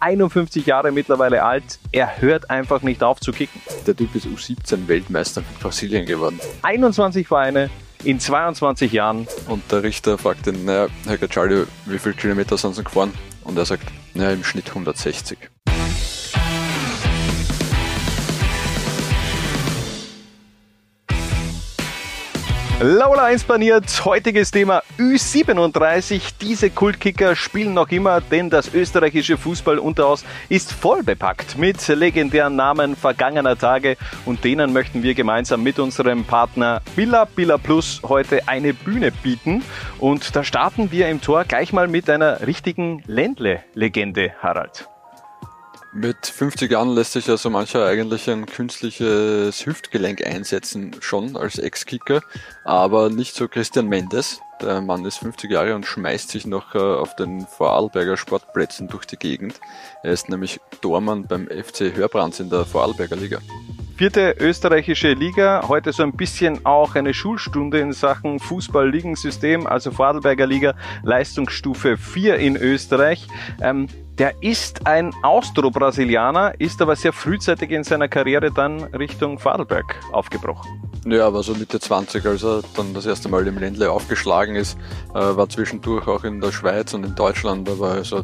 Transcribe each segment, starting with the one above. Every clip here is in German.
51 Jahre mittlerweile alt. Er hört einfach nicht auf zu kicken. Der Typ ist U17 Weltmeister mit Brasilien geworden. 21 Vereine in 22 Jahren. Und der Richter fragt ihn, naja, Herr Gaccialio, wie viele Kilometer sind Sie gefahren? Und er sagt, naja, im Schnitt 160. Laula 1 paniert, heutiges Thema Ü37. Diese Kultkicker spielen noch immer, denn das österreichische Fußballunterhaus ist voll bepackt mit legendären Namen vergangener Tage und denen möchten wir gemeinsam mit unserem Partner Villa Billa Plus heute eine Bühne bieten. Und da starten wir im Tor gleich mal mit einer richtigen Ländle-Legende, Harald. Mit 50 Jahren lässt sich ja so mancher eigentlich ein künstliches Hüftgelenk einsetzen, schon als Ex-Kicker, aber nicht so Christian Mendes. Der Mann ist 50 Jahre und schmeißt sich noch äh, auf den Vorarlberger Sportplätzen durch die Gegend. Er ist nämlich Tormann beim FC Hörbrands in der Vorarlberger Liga. Vierte österreichische Liga, heute so ein bisschen auch eine Schulstunde in Sachen Fußball-Ligensystem, also Vorarlberger Liga, Leistungsstufe 4 in Österreich. Ähm, der ist ein Austro-Brasilianer, ist aber sehr frühzeitig in seiner Karriere dann Richtung Vorarlberg aufgebrochen. Ja, aber so Mitte 20, als er dann das erste Mal im Ländle aufgeschlagen ist, äh, war zwischendurch auch in der Schweiz und in Deutschland, aber also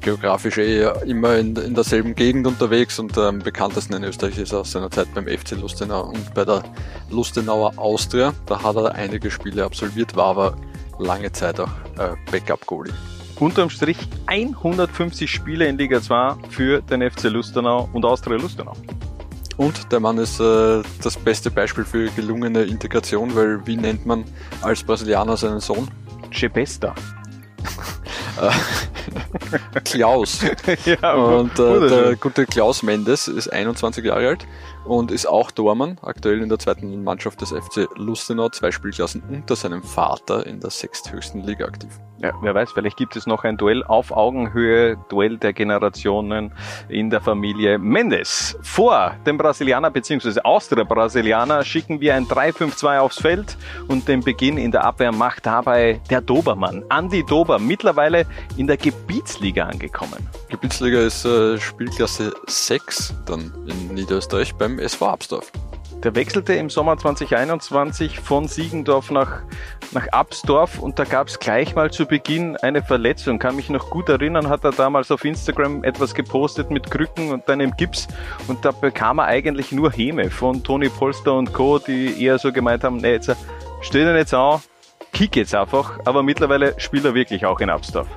geografisch eh immer in, in derselben Gegend unterwegs und am bekanntesten in Österreich ist er aus seiner Zeit beim FC Lustenau und bei der Lustenauer Austria. Da hat er einige Spiele absolviert, war aber lange Zeit auch äh, Backup-Goalie. Unterm Strich 150 Spiele in Liga 2 für den FC Lustenau und Austria Lustenau. Und der Mann ist äh, das beste Beispiel für gelungene Integration, weil wie nennt man als Brasilianer seinen Sohn? Chebesta. Klaus. ja, und äh, der gute Klaus Mendes ist 21 Jahre alt und ist auch Tormann, aktuell in der zweiten Mannschaft des FC Lustenau, zwei Spielklassen unter seinem Vater in der sechsthöchsten Liga aktiv. Ja, wer weiß, vielleicht gibt es noch ein Duell auf Augenhöhe, Duell der Generationen in der Familie Mendes. Vor dem Brasilianer bzw. aus der Brasilianer schicken wir ein 3-5-2 aufs Feld und den Beginn in der Abwehr macht dabei der Dobermann, Andi Dober, mittlerweile in der Gebietsliga angekommen. Gebietsliga ist äh, Spielklasse 6 dann in Niederösterreich beim SV Absdorf. Der wechselte im Sommer 2021 von Siegendorf nach, nach Absdorf und da gab es gleich mal zu Beginn eine Verletzung. Kann mich noch gut erinnern, hat er damals auf Instagram etwas gepostet mit Krücken und einem Gips und da bekam er eigentlich nur Häme von Toni Polster und Co., die eher so gemeint haben, nee, jetzt stell dir jetzt an, kick jetzt einfach, aber mittlerweile spielt er wirklich auch in Absdorf.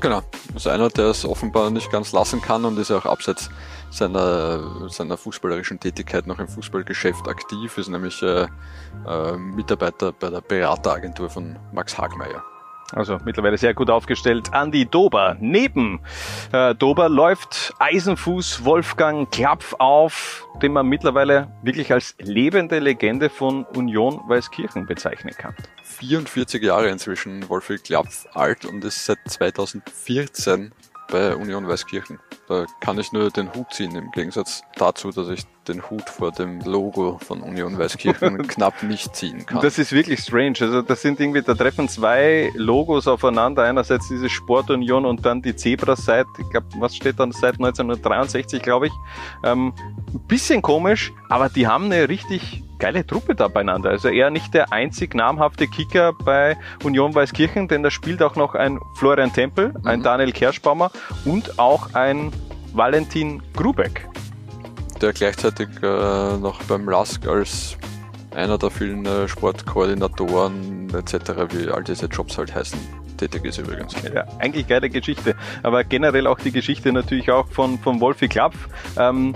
Genau, das ist einer, der es offenbar nicht ganz lassen kann und ist auch abseits seiner, seiner fußballerischen Tätigkeit noch im Fußballgeschäft aktiv, ist nämlich äh, äh, Mitarbeiter bei der Berateragentur von Max Hagmeier. Also mittlerweile sehr gut aufgestellt. Andi Dober. Neben äh, Dober läuft Eisenfuß Wolfgang Klapf auf, den man mittlerweile wirklich als lebende Legende von Union Weißkirchen bezeichnen kann. 44 Jahre inzwischen Wolfgang Klapf alt und ist seit 2014 bei Union Weißkirchen. Da kann ich nur den Hut ziehen, im Gegensatz dazu, dass ich den Hut vor dem Logo von Union Weißkirchen knapp nicht ziehen kann. Das ist wirklich strange. Also das sind irgendwie, da treffen zwei Logos aufeinander. Einerseits diese Sportunion und dann die Zebra seit, ich glaube, was steht dann seit 1963, glaube ich. Ähm, bisschen komisch, aber die haben eine richtig geile Truppe da beieinander. Also er nicht der einzig namhafte Kicker bei Union Weißkirchen, denn da spielt auch noch ein Florian Tempel, ein mhm. Daniel Kerschbaumer und auch ein Valentin Grubeck. Der gleichzeitig äh, noch beim LASK als einer der vielen äh, Sportkoordinatoren etc., wie all diese Jobs halt heißen, tätig ist übrigens. Ja, eigentlich geile Geschichte. Aber generell auch die Geschichte natürlich auch von, von Wolfi Klapf. Ähm,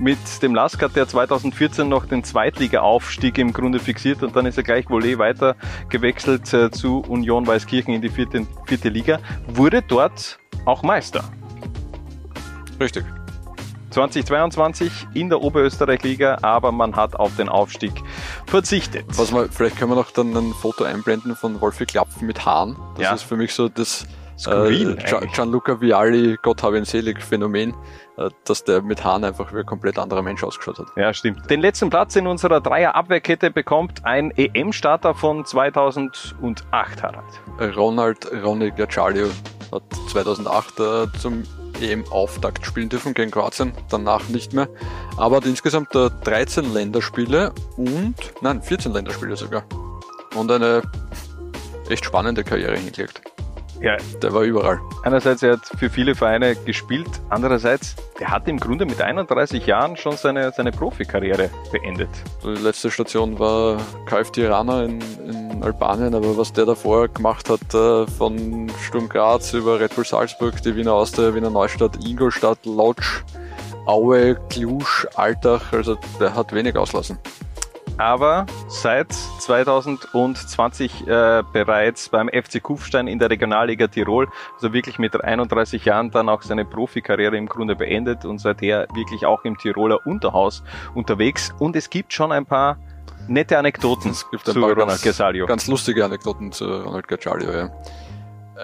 mit dem Lask hat er 2014 noch den Zweitliga-Aufstieg im Grunde fixiert und dann ist er gleich wohl eh weiter gewechselt äh, zu Union Weißkirchen in die vierte, vierte Liga, wurde dort auch Meister. Richtig. 2022 in der Oberösterreich-Liga, aber man hat auf den Aufstieg verzichtet. Was man, vielleicht können wir noch dann ein Foto einblenden von Wolfi Klapfen mit Haaren. Das ja. ist für mich so das Skurril, äh, Gianluca Vialli, Gott habe ihn selig, Phänomen, äh, dass der mit Haaren einfach wie ein komplett anderer Mensch ausgeschaut hat. Ja, stimmt. Den letzten Platz in unserer Dreier-Abwehrkette bekommt ein EM-Starter von 2008, Harald. Ronald Ronny Gaccialio hat 2008 äh, zum EM-Auftakt spielen dürfen gegen Kroatien, danach nicht mehr. Aber hat insgesamt 13 Länderspiele und, nein, 14 Länderspiele sogar. Und eine echt spannende Karriere hingelegt. Ja, der war überall. Einerseits, er hat für viele Vereine gespielt, andererseits, der hat im Grunde mit 31 Jahren schon seine, seine Profikarriere beendet. Die letzte Station war KF Tirana in, in Albanien, aber was der davor gemacht hat, äh, von Sturm Graz über Red Bull Salzburg, die Wiener Austria, Wiener Neustadt, Ingolstadt, Lodz, Aue, Cluj, Altach, also der hat wenig auslassen aber seit 2020 äh, bereits beim FC Kufstein in der Regionalliga Tirol, also wirklich mit 31 Jahren dann auch seine Profikarriere im Grunde beendet und seither wirklich auch im Tiroler Unterhaus unterwegs. Und es gibt schon ein paar nette Anekdoten zu paar Ronald Gesalio. Ganz lustige Anekdoten zu Ronald Gesalio, ja.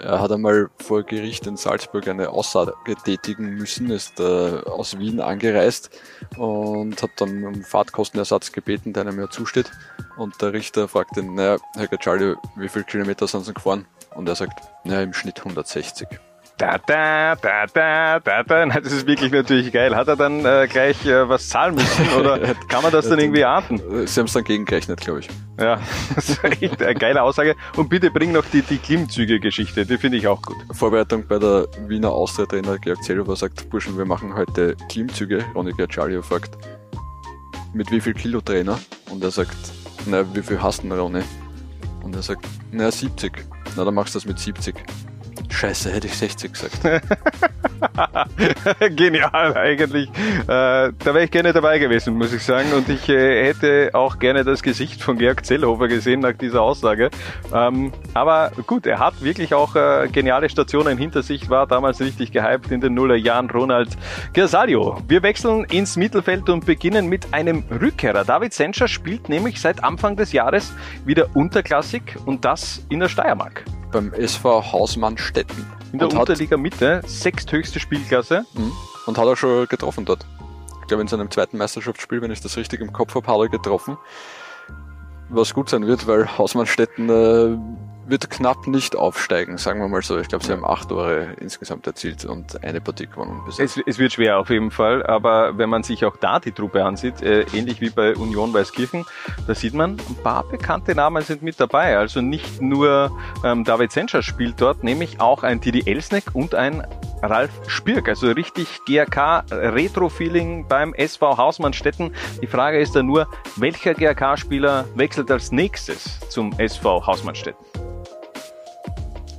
Er hat einmal vor Gericht in Salzburg eine Aussage tätigen müssen, ist äh, aus Wien angereist und hat dann um Fahrtkostenersatz gebeten, der einem ja zusteht. Und der Richter fragt ihn, naja, Herr Gaccialio, wie viele Kilometer sind Sie gefahren? Und er sagt, naja, im Schnitt 160 da, da, da, da, da, da. Das ist wirklich natürlich geil. Hat er dann äh, gleich äh, was zahlen müssen oder kann man das dann irgendwie ahnden? Sie haben es dann gegengerechnet, glaube ich. Ja, das ist echt eine geile Aussage. Und bitte bring noch die, die Klimmzüge-Geschichte, die finde ich auch gut. Vorbereitung bei der Wiener Austria-Trainer Georg Zellover sagt, Burschen, wir machen heute Klimmzüge. Ronny Gercialio fragt, mit wie viel Kilo Trainer? Und er sagt, na, wie viel hast du denn, Ronny? Und er sagt, na, 70. Na, dann machst du das mit 70. Scheiße, hätte ich 60 gesagt. Genial eigentlich. Äh, da wäre ich gerne dabei gewesen, muss ich sagen. Und ich äh, hätte auch gerne das Gesicht von Georg Zellhofer gesehen nach dieser Aussage. Ähm, aber gut, er hat wirklich auch äh, geniale Stationen hinter sich, war damals richtig gehypt in den Nullerjahren Ronald Gersalio. Wir wechseln ins Mittelfeld und beginnen mit einem Rückkehrer. David Senscher spielt nämlich seit Anfang des Jahres wieder unterklassig und das in der Steiermark beim SV Hausmann Stetten. In der Unterliga Mitte, sechsthöchste Spielklasse. Mhm. Und hat er schon getroffen dort. Ich glaube, in seinem zweiten Meisterschaftsspiel, wenn ich das richtig im Kopf habe, hat er getroffen. Was gut sein wird, weil Hausmann Stetten äh, wird knapp nicht aufsteigen, sagen wir mal so. Ich glaube, sie haben acht Tore insgesamt erzielt und eine Partie gewonnen. Es, es, wird schwer auf jeden Fall, aber wenn man sich auch da die Truppe ansieht, äh, ähnlich wie bei Union Weißkirchen, da sieht man, ein paar bekannte Namen sind mit dabei. Also nicht nur ähm, David Senscher spielt dort, nämlich auch ein Didi Elsneck und ein Ralf Spirk. Also richtig GRK-Retro-Feeling beim SV Hausmannstetten. Die Frage ist dann nur, welcher GRK-Spieler wechselt als nächstes zum SV Hausmannstetten?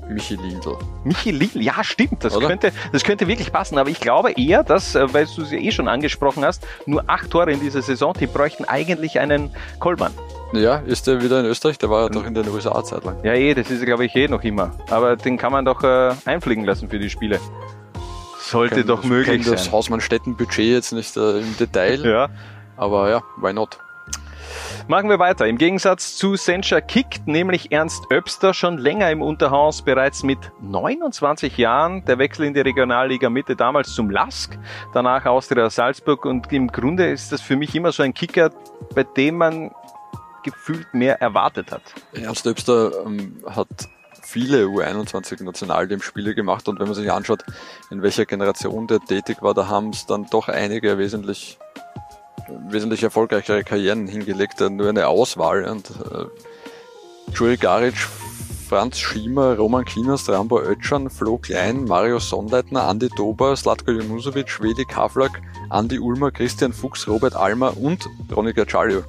Michi Lindl. Michi Lindl, ja stimmt, das könnte, das könnte wirklich passen, aber ich glaube eher, dass, äh, weil du sie eh schon angesprochen hast, nur acht Tore in dieser Saison, die bräuchten eigentlich einen Kolmann. Ja, ist der wieder in Österreich? Der war ja doch in den USA zeitlang. Ja, eh, das ist glaube ich eh noch immer. Aber den kann man doch äh, einfliegen lassen für die Spiele. Sollte kenn, doch möglich sein. Ich das Hausmannstätten-Budget jetzt nicht äh, im Detail. Ja. Aber ja, why not? Machen wir weiter. Im Gegensatz zu Sencha kickt nämlich Ernst Öbster schon länger im Unterhaus, bereits mit 29 Jahren. Der Wechsel in die Regionalliga Mitte damals zum Lask, danach Austria Salzburg und im Grunde ist das für mich immer so ein Kicker, bei dem man gefühlt mehr erwartet hat. Ernst Öbster ähm, hat viele U21-Nationalteam-Spiele gemacht und wenn man sich anschaut, in welcher Generation der tätig war, da haben es dann doch einige wesentlich wesentlich erfolgreichere Karrieren hingelegt, nur eine Auswahl. Und äh, Juri Garic, Franz Schiemer, Roman Kinas, Rambo Ötschan, Flo Klein, Mario Sonnleitner, Andi Dober, Slatko Junusovic, Vedi Kavlak, Andi Ulmer, Christian Fuchs, Robert Almer und Ronny Gaccialio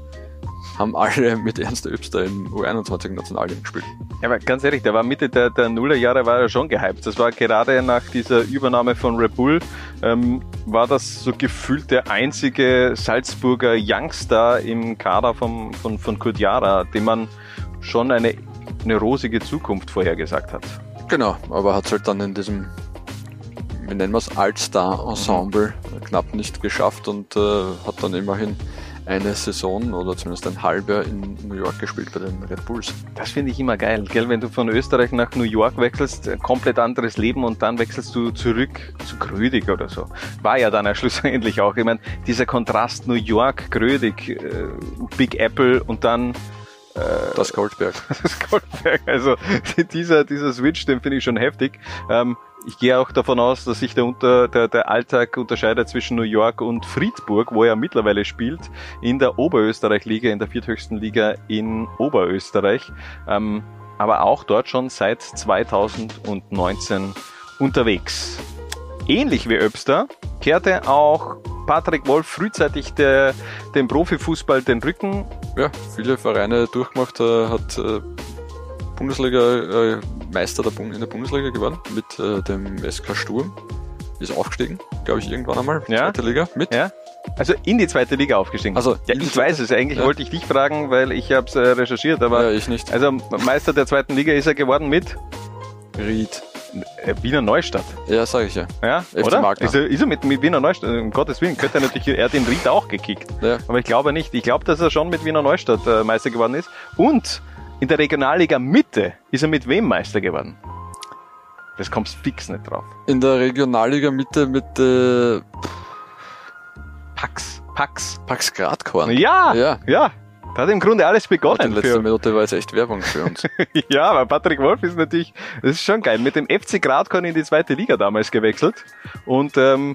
haben alle mit Ernst Öbster im U21-Nationalteam gespielt. Ja, aber ganz ehrlich, der war Mitte der, der Nullerjahre war er schon gehypt. Das war gerade nach dieser Übernahme von Red Bull, ähm, war das so gefühlt der einzige Salzburger Youngstar im Kader vom, von, von Kurt Jara, dem man schon eine, eine rosige Zukunft vorhergesagt hat. Genau, aber hat es halt dann in diesem, wie nennen wir es, Altstar-Ensemble mhm. knapp nicht geschafft und äh, hat dann immerhin eine Saison oder zumindest ein halber in New York gespielt bei den Red Bulls. Das finde ich immer geil, gell? Wenn du von Österreich nach New York wechselst, komplett anderes Leben und dann wechselst du zurück zu Grödig oder so. War ja dann ja schlussendlich auch. Ich meine, dieser Kontrast New York, Grödig, äh, Big Apple und dann äh, das Goldberg. Das Goldberg. Also dieser, dieser Switch, den finde ich schon heftig. Ähm, ich gehe auch davon aus, dass sich der, unter, der, der Alltag unterscheidet zwischen New York und Friedburg, wo er mittlerweile spielt, in der Oberösterreich-Liga, in der vierthöchsten Liga in Oberösterreich. Ähm, aber auch dort schon seit 2019 unterwegs. Ähnlich wie Öbster kehrte auch Patrick Wolf frühzeitig der, dem Profifußball den Rücken. Ja, viele Vereine durchgemacht, äh, hat äh, Bundesliga, äh, Meister der in der Bundesliga geworden mit äh, dem SK Sturm. Ist aufgestiegen, glaube ich, irgendwann einmal. Ja. Zweite Liga mit. Ja. Also in die zweite Liga aufgestiegen. Also ja, ich weiß es. Eigentlich ja. wollte ich dich fragen, weil ich habe es äh, recherchiert, aber ja, ich nicht. Also Meister der zweiten Liga ist er geworden mit Ried. Äh, Wiener Neustadt. Ja, sage ich ja. Ja, FC oder? Ist er, ist er mit, mit, Wiener Neustadt? Um Gottes Willen, könnte er natürlich, er hat den Ried auch gekickt. Ja. Aber ich glaube nicht. Ich glaube, dass er schon mit Wiener Neustadt äh, Meister geworden ist. Und in der Regionalliga Mitte ist er mit wem Meister geworden? Das kommst fix nicht drauf. In der Regionalliga Mitte mit äh, Pax. Pax. Pax Gradkorn. Ja, ja, ja. Da hat im Grunde alles begonnen. Die letzte Minute war jetzt echt Werbung für uns. ja, aber Patrick Wolf ist natürlich, das ist schon geil, mit dem FC Gradkorn in die zweite Liga damals gewechselt und ähm,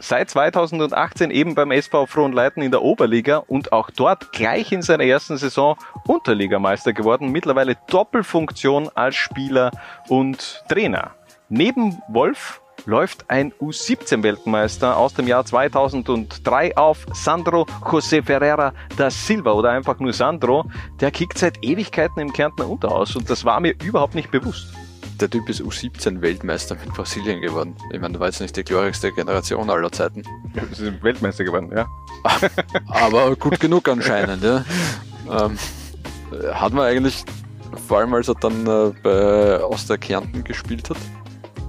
seit 2018 eben beim SV Frohnleiten in der Oberliga und auch dort gleich in seiner ersten Saison Unterligameister geworden. Mittlerweile Doppelfunktion als Spieler und Trainer. Neben Wolf läuft ein U17-Weltmeister aus dem Jahr 2003 auf, Sandro José Ferreira da Silva oder einfach nur Sandro. Der kickt seit Ewigkeiten im Kärntner Unterhaus und das war mir überhaupt nicht bewusst. Der Typ ist U17-Weltmeister mit Brasilien geworden. Ich meine, du war jetzt nicht die glorreichste Generation aller Zeiten. Ja, sie sind Weltmeister geworden, ja. Aber gut genug anscheinend, ja. Ähm, hat man eigentlich, vor allem als er dann äh, bei Oster Kärnten gespielt hat,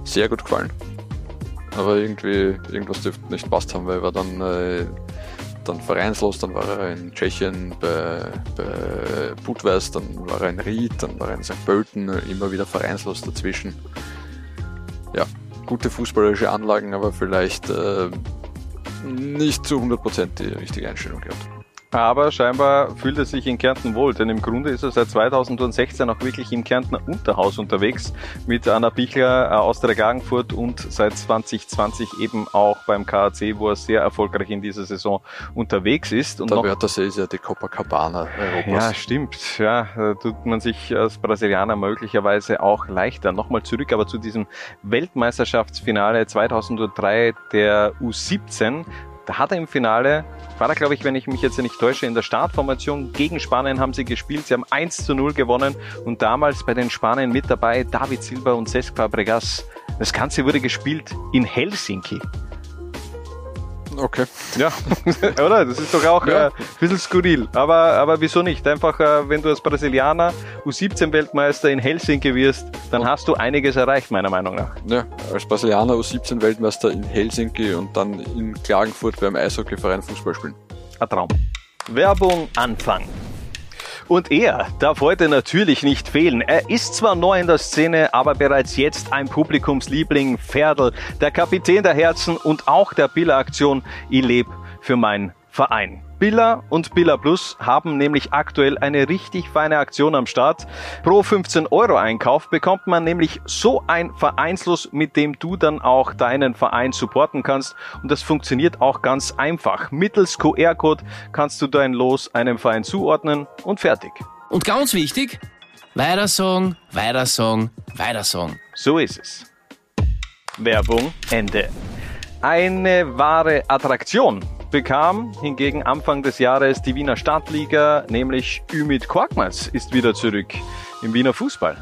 sehr gut gefallen. Aber irgendwie, irgendwas dürfte nicht passt haben, weil er dann, äh, dann vereinslos, dann war er in Tschechien bei, bei Budweis, dann war er in Ried, dann war er in St. Pölten, immer wieder vereinslos dazwischen. Ja, gute fußballerische Anlagen, aber vielleicht äh, nicht zu 100% die richtige Einstellung gehabt aber scheinbar fühlt er sich in Kärnten wohl, denn im Grunde ist er seit 2016 auch wirklich im Kärntner Unterhaus unterwegs mit Anna Bichler äh, aus der Gagenfurt und seit 2020 eben auch beim KAC, wo er sehr erfolgreich in dieser Saison unterwegs ist. Und der Wörthersee ist ja die Copacabana Europas. Ja, stimmt. Ja, da tut man sich als Brasilianer möglicherweise auch leichter. Nochmal zurück aber zu diesem Weltmeisterschaftsfinale 2003 der U17. Da hat er im Finale, war er glaube ich, wenn ich mich jetzt nicht täusche, in der Startformation gegen Spanien haben sie gespielt. Sie haben 1 zu 0 gewonnen und damals bei den Spaniern mit dabei David Silva und Cesc Fabregas. Das Ganze wurde gespielt in Helsinki. Okay. Ja, oder? Das ist doch auch ja. äh, ein bisschen skurril. Aber, aber wieso nicht? Einfach, äh, wenn du als Brasilianer U17-Weltmeister in Helsinki wirst, dann und hast du einiges erreicht, meiner Meinung nach. Ja, als Brasilianer U17-Weltmeister in Helsinki und dann in Klagenfurt beim Eishockeyverein Fußball spielen. Ein Traum. Werbung Anfang. Und er darf heute natürlich nicht fehlen. Er ist zwar neu in der Szene, aber bereits jetzt ein Publikumsliebling, Ferdl, der Kapitän der Herzen und auch der Biller-Aktion Ich lebe für meinen Verein. Billa und Billa Plus haben nämlich aktuell eine richtig feine Aktion am Start. Pro 15 Euro Einkauf bekommt man nämlich so ein Vereinslos, mit dem du dann auch deinen Verein supporten kannst. Und das funktioniert auch ganz einfach. Mittels QR-Code kannst du dein Los einem Verein zuordnen und fertig. Und ganz wichtig, weiter sagen, weiter sagen, weiter sagen. So ist es. Werbung Ende. Eine wahre Attraktion bekam hingegen Anfang des Jahres die Wiener Stadtliga, nämlich Ümit Korkmaz ist wieder zurück im Wiener Fußball.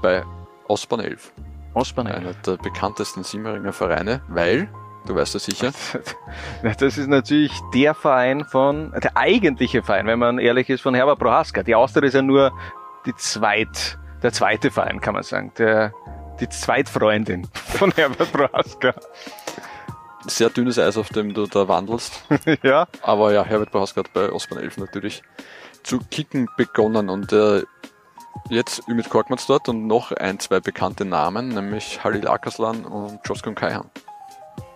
Bei Osborn 11. Osborn 11. Einer der bekanntesten Simmeringer Vereine, weil, du weißt das sicher. Das ist natürlich der Verein von, der eigentliche Verein, wenn man ehrlich ist, von Herbert Prohaska. Die Austria ist ja nur die zweit, der zweite Verein, kann man sagen. Der, die Zweitfreundin von Herbert Prohaska sehr dünnes Eis, auf dem du da wandelst. ja. Aber ja, Herbert Bauhaus hat bei Osman 11 natürlich zu kicken begonnen und äh, jetzt mit Korkmaz dort und noch ein, zwei bekannte Namen, nämlich Halil Akaslan und Joskun Kaihan.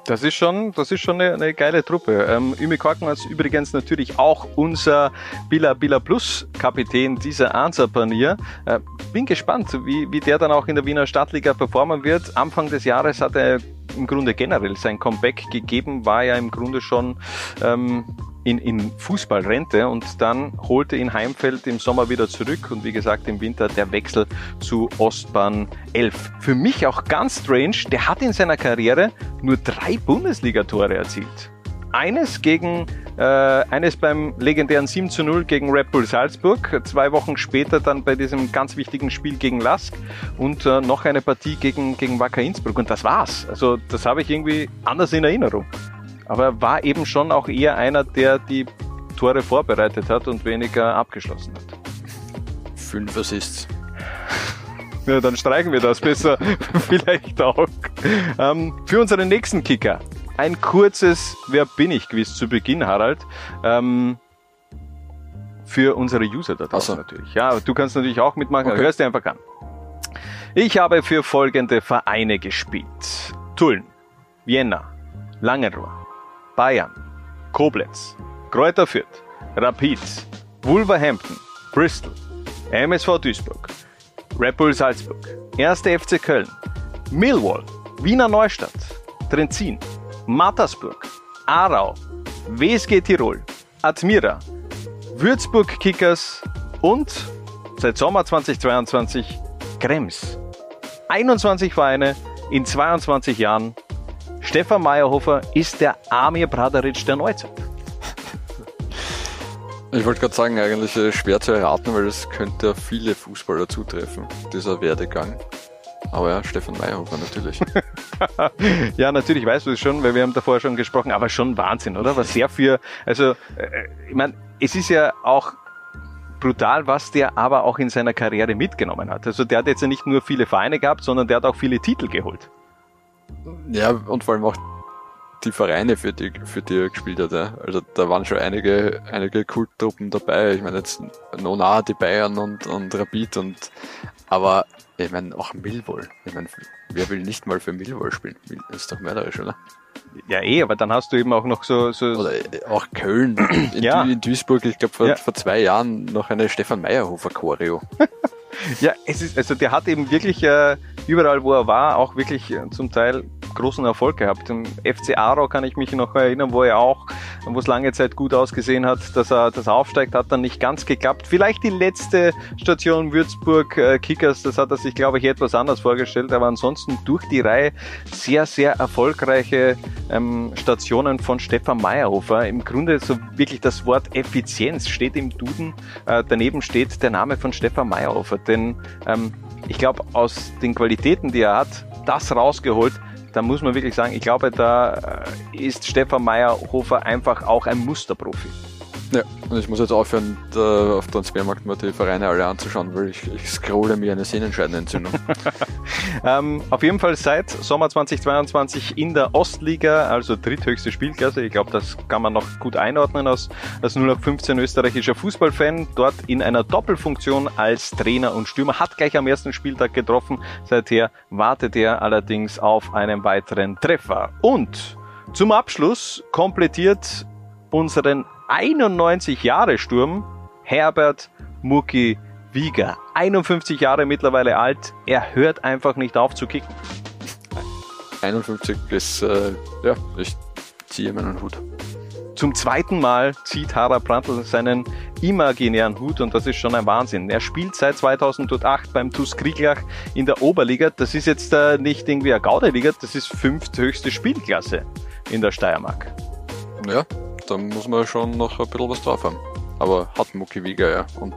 Das ist schon, das ist schon eine, eine geile Truppe. Ähm, Ümi Korkmaz übrigens natürlich auch unser Billa Billa Plus Kapitän dieser Ansa-Panier. Äh, bin gespannt, wie, wie der dann auch in der Wiener Stadtliga performen wird. Anfang des Jahres hat er im Grunde generell sein Comeback gegeben, war ja im Grunde schon ähm, in, in Fußballrente und dann holte ihn Heimfeld im Sommer wieder zurück und wie gesagt im Winter der Wechsel zu Ostbahn 11. Für mich auch ganz strange, der hat in seiner Karriere nur drei Bundesligatore erzielt. Eines gegen äh, eines beim legendären 7 zu 0 gegen Red Bull Salzburg, zwei Wochen später dann bei diesem ganz wichtigen Spiel gegen Lask und äh, noch eine Partie gegen, gegen Wacker Innsbruck und das war's. Also das habe ich irgendwie anders in Erinnerung. Aber er war eben schon auch eher einer, der die Tore vorbereitet hat und weniger abgeschlossen hat. Fünf Assists. Ja, dann streichen wir das besser vielleicht auch. Ähm, für unseren nächsten Kicker. Ein kurzes Wer bin ich Quiz zu Beginn, Harald. Ähm, für unsere User da draußen so. natürlich. Ja, du kannst natürlich auch mitmachen, okay. hörst dir einfach an. Ich habe für folgende Vereine gespielt. Tulln, Vienna, Langenrohr, Bayern, Koblenz, Kräuter Fürth, Rapid, Wolverhampton, Bristol, MSV Duisburg, Red Bull Salzburg, 1. FC Köln, Millwall, Wiener Neustadt, Trenzin, Mattersburg, Aarau, WSG Tirol, Admira, Würzburg Kickers und seit Sommer 2022 Krems. 21 Vereine in 22 Jahren Stefan Meyerhofer ist der Amir Bradaric der Neuzeit. Ich wollte gerade sagen, eigentlich schwer zu erraten, weil es könnte viele Fußballer zutreffen, dieser Werdegang. Aber ja, Stefan Meyerhofer natürlich. ja, natürlich weißt du es schon, weil wir haben davor schon gesprochen, aber schon Wahnsinn, oder? Was sehr für, also, äh, ich meine, es ist ja auch brutal, was der aber auch in seiner Karriere mitgenommen hat. Also der hat jetzt ja nicht nur viele Vereine gehabt, sondern der hat auch viele Titel geholt. Ja, und vor allem auch die Vereine, für die, für die er gespielt hat. Ja. Also da waren schon einige, einige Kulttruppen dabei. Ich meine jetzt Nona, die Bayern und, und Rapid und aber ich meine auch Millwall. Ich meine, wer will nicht mal für Millwall spielen? Das ist doch mörderisch, oder? Ja, eh, aber dann hast du eben auch noch so. so Oder auch Köln, in, ja. in Duisburg, ich glaube vor, ja. vor zwei Jahren noch eine Stefan Meyerhofer Choreo. ja, es ist, also der hat eben wirklich äh, überall, wo er war, auch wirklich äh, zum Teil großen Erfolg gehabt. Im FC Aro kann ich mich noch erinnern, wo er auch, wo es lange Zeit gut ausgesehen hat, dass er das aufsteigt, hat dann nicht ganz geklappt. Vielleicht die letzte Station Würzburg äh, Kickers, das hat er sich, glaube ich, etwas anders vorgestellt, aber ansonsten durch die Reihe sehr, sehr erfolgreiche ähm, Stationen von Stefan Meyerhofer. Im Grunde so wirklich das Wort Effizienz steht im Duden. Äh, daneben steht der Name von Stefan Meyerhofer, denn ähm, ich glaube, aus den Qualitäten, die er hat, das rausgeholt, da muss man wirklich sagen, ich glaube, da äh, ist Stefan Meyerhofer einfach auch ein Musterprofi. Ja, und ich muss jetzt aufhören, da auf Transfermarkt mal die Vereine alle anzuschauen, weil ich, ich scrolle mir eine Sehnenscheidenentzündung. ähm, auf jeden Fall seit Sommer 2022 in der Ostliga, also dritthöchste Spielklasse. Ich glaube, das kann man noch gut einordnen als, als 0815 österreichischer Fußballfan. Dort in einer Doppelfunktion als Trainer und Stürmer. Hat gleich am ersten Spieltag getroffen. Seither wartet er allerdings auf einen weiteren Treffer. Und zum Abschluss komplettiert unseren 91 Jahre Sturm, Herbert Mucki Wieger. 51 Jahre mittlerweile alt, er hört einfach nicht auf zu kicken. 51 ist, äh, ja, ich ziehe meinen Hut. Zum zweiten Mal zieht Harald Brandl seinen imaginären Hut und das ist schon ein Wahnsinn. Er spielt seit 2008 beim TuS Krieglach in der Oberliga. Das ist jetzt äh, nicht irgendwie eine Gaudeliga, das ist fünfthöchste Spielklasse in der Steiermark. Ja, da muss man schon noch ein bisschen was drauf haben. Aber hat Mucki Wieger ja und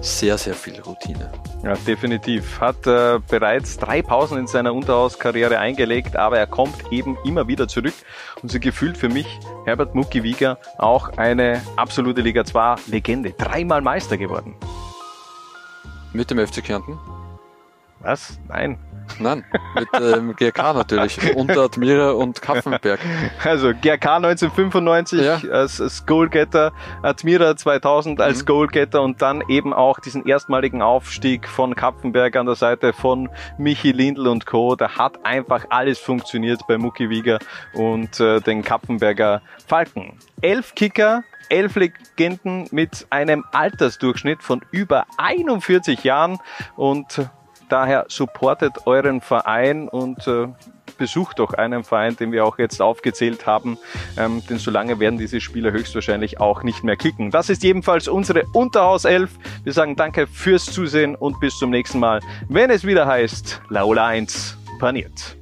sehr, sehr viel Routine. Ja, definitiv. Hat äh, bereits drei Pausen in seiner Unterhauskarriere eingelegt, aber er kommt eben immer wieder zurück. Und so gefühlt für mich Herbert Mucki Wieger auch eine absolute Liga 2 Legende. Dreimal Meister geworden. Mit dem FC Kärnten? Was? Nein. Nein, mit ähm, GRK natürlich. Unter Admira und Kaffenberg. Also GRK 1995 Ja. als, als Goalgetter, Admira 2000 als Mhm. Goalgetter und dann eben auch diesen erstmaligen Aufstieg von Kapfenberg an der Seite von Michi Lindl und Co. Da hat einfach alles funktioniert bei Mucki Wieger und äh, den Kapfenberger Falken. Elf Kicker, elf Legenden mit einem Altersdurchschnitt von über 41 Jahren und daher supportet euren Verein und äh, besucht doch einen Verein, den wir auch jetzt aufgezählt haben, ähm, denn so lange werden diese Spieler höchstwahrscheinlich auch nicht mehr kicken. Das ist jedenfalls unsere Unterhauself. Wir sagen danke fürs Zusehen und bis zum nächsten Mal, wenn es wieder heißt Laola 1 paniert.